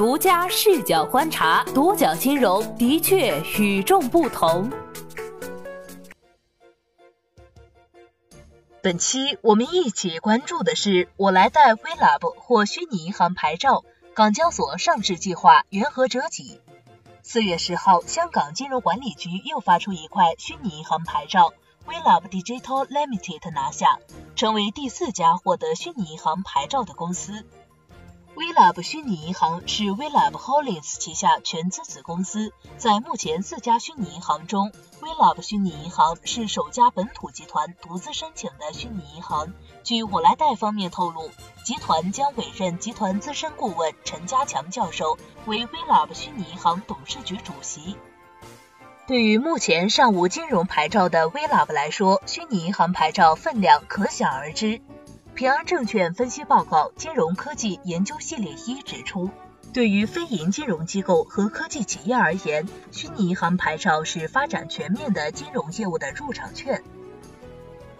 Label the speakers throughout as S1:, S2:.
S1: 独家视角观察，独角金融的确与众不同。
S2: 本期我们一起关注的是我来带 VLab 获虚拟银行牌照，港交所上市计划缘何折戟？四月十号，香港金融管理局又发出一块虚拟银行牌照，VLab Digital Limited 拿下，成为第四家获得虚拟银行牌照的公司。VLab 虚拟银行是 VLab Holdings 旗下全资子公司，在目前四家虚拟银行中，VLab 虚拟银行是首家本土集团独资申请的虚拟银行。据我来贷方面透露，集团将委任集团资深顾问陈家强教授为 VLab 虚拟银行董事局主席。对于目前尚无金融牌照的 VLab 来说，虚拟银行牌照分量可想而知。平安证券分析报告金融科技研究系列一指出，对于非银金融机构和科技企业而言，虚拟银行牌照是发展全面的金融业务的入场券。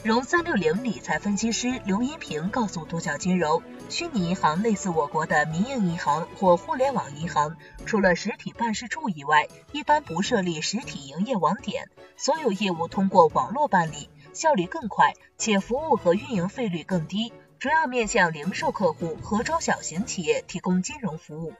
S2: 融三六零理财分析师刘银平告诉独角金融，虚拟银行类似我国的民营银行或互联网银行，除了实体办事处以外，一般不设立实体营业网点，所有业务通过网络办理。效率更快，且服务和运营费率更低，主要面向零售客户和中小型企业提供金融服务。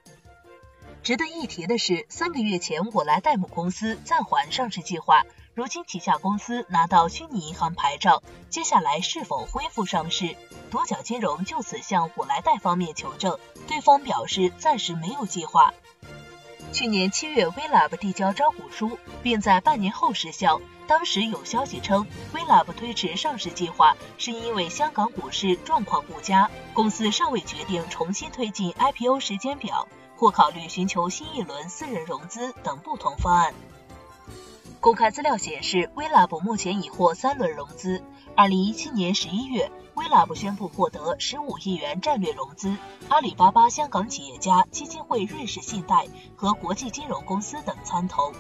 S2: 值得一提的是，三个月前我来贷母公司暂缓上市计划，如今旗下公司拿到虚拟银行牌照，接下来是否恢复上市？独角金融就此向我来贷方面求证，对方表示暂时没有计划。去年七月，VLab 递交招股书，并在半年后失效。当时有消息称，VLab 推迟上市计划是因为香港股市状况不佳，公司尚未决定重新推进 IPO 时间表，或考虑寻求新一轮私人融资等不同方案。公开资料显示，VLab 目前已获三轮融资。二零一七年十一月，VLab 宣布获得十五亿元战略融资，阿里巴巴香港企业家基金会、瑞士信贷和国际金融公司等参投。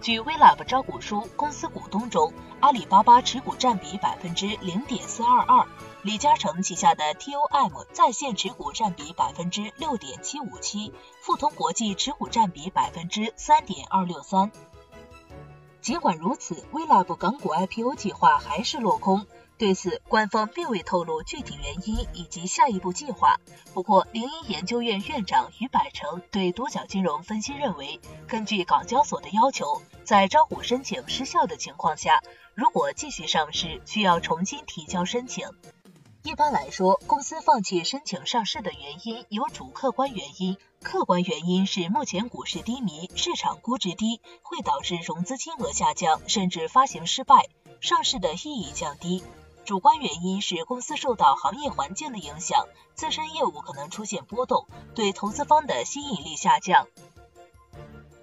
S2: 据 VLab 招股书，公司股东中，阿里巴巴持股占比百分之零点四二二，李嘉诚旗下的 TOM 在线持股占比百分之六点七五七，富通国际持股占比百分之三点二六三。尽管如此，VLab 港股 IPO 计划还是落空。对此，官方并未透露具体原因以及下一步计划。不过，零一研究院院长于百成对多角金融分析认为，根据港交所的要求，在招股申请失效的情况下，如果继续上市，需要重新提交申请。一般来说，公司放弃申请上市的原因有主客观原因。客观原因是目前股市低迷，市场估值低，会导致融资金额下降，甚至发行失败，上市的意义降低。主观原因是公司受到行业环境的影响，自身业务可能出现波动，对投资方的吸引力下降。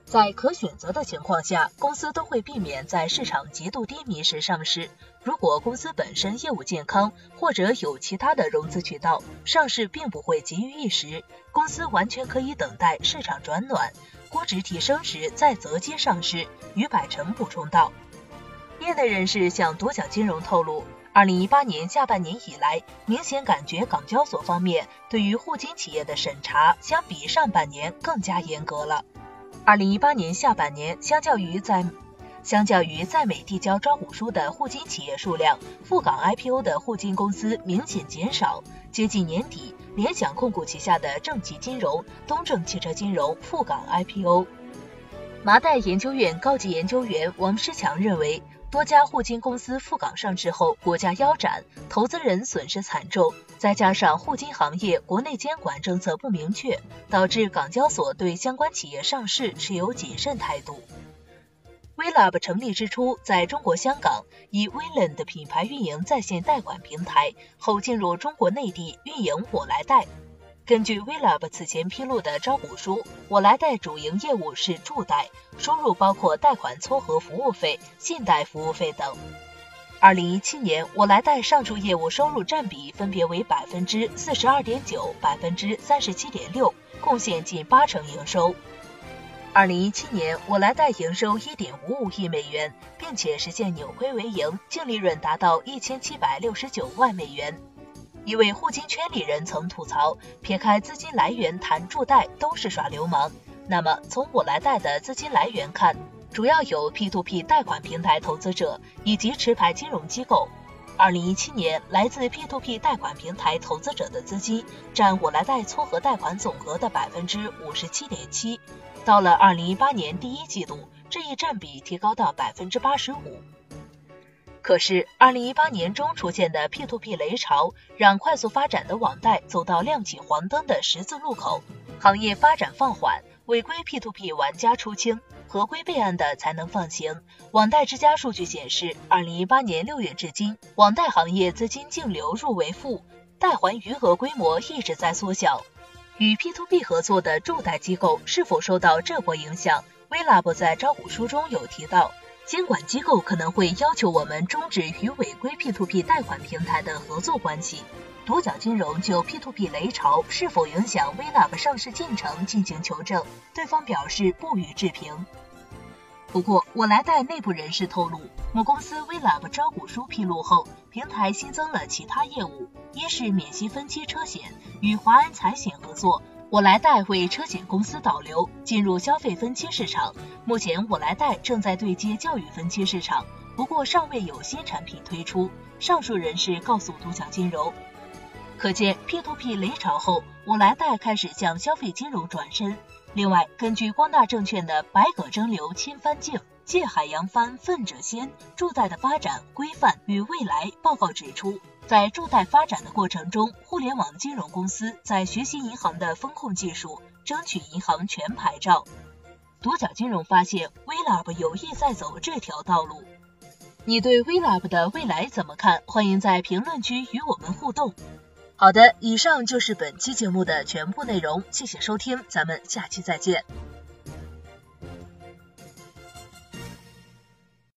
S2: 在可选择的情况下，公司都会避免在市场极度低迷时上市。如果公司本身业务健康，或者有其他的融资渠道，上市并不会急于一时，公司完全可以等待市场转暖，估值提升时再择机上市。于百成补充道。业内人士向独角金融透露。二零一八年下半年以来，明显感觉港交所方面对于互金企业的审查相比上半年更加严格了。二零一八年下半年，相较于在相较于在美递交招股书的互金企业数量，赴港 IPO 的互金公司明显减少。接近年底，联想控股旗下的正极金融、东正汽车金融赴港 IPO。麻袋研究院高级研究员王世强认为。多家互金公司赴港上市后，股价腰斩，投资人损失惨重，再加上互金行业国内监管政策不明确，导致港交所对相关企业上市持有谨慎态度。VLab 成立之初，在中国香港以 Vland 品牌运营在线贷款平台，后进入中国内地运营我来贷。根据 VLab 此前披露的招股书，我来贷主营业务是助贷，收入包括贷款撮合服务费、信贷服务费等。二零一七年，我来贷上述业务收入占比分别为百分之四十二点九、百分之三十七点六，贡献近八成营收。二零一七年，我来贷营收一点五五亿美元，并且实现扭亏为盈，净利润达到一千七百六十九万美元。一位互金圈里人曾吐槽：撇开资金来源谈助贷都是耍流氓。那么从我来贷的资金来源看，主要有 P2P 贷款平台投资者以及持牌金融机构。二零一七年，来自 P2P 贷款平台投资者的资金占我来贷撮合贷款总额的百分之五十七点七。到了二零一八年第一季度，这一占比提高到百分之八十五。可是，二零一八年中出现的 P2P 雷潮，让快速发展的网贷走到亮起黄灯的十字路口，行业发展放缓，违规 P2P 玩家出清。合规备案的才能放行。网贷之家数据显示，二零一八年六月至今，网贷行业资金净流入为负，贷还余额规模一直在缩小。与 P2P 合作的助贷机构是否受到这波影响？VLab 在招股书中有提到，监管机构可能会要求我们终止与违规 P2P 贷款平台的合作关系。独角金融就 P2P 雷潮是否影响 VLab 上市进程进行求证，对方表示不予置评。不过，我来带内部人士透露，母公司 VLab 招股书披露后，平台新增了其他业务，一是免息分期车险，与华安财险合作，我来贷为车险公司导流，进入消费分期市场。目前，我来贷正在对接教育分期市场，不过尚未有新产品推出。上述人士告诉独享金融。可见，P2P 雷潮后，我来贷开始向消费金融转身。另外，根据光大证券的“百舸争流千帆竞，借海扬帆奋者先”助贷的发展规范与未来报告指出，在助贷发展的过程中，互联网金融公司在学习银行的风控技术，争取银行全牌照。独角金融发现，VLab 有意在走这条道路。你对 VLab 的未来怎么看？欢迎在评论区与我们互动。好的，以上就是本期节目的全部内容，谢谢收听，咱们下期再见。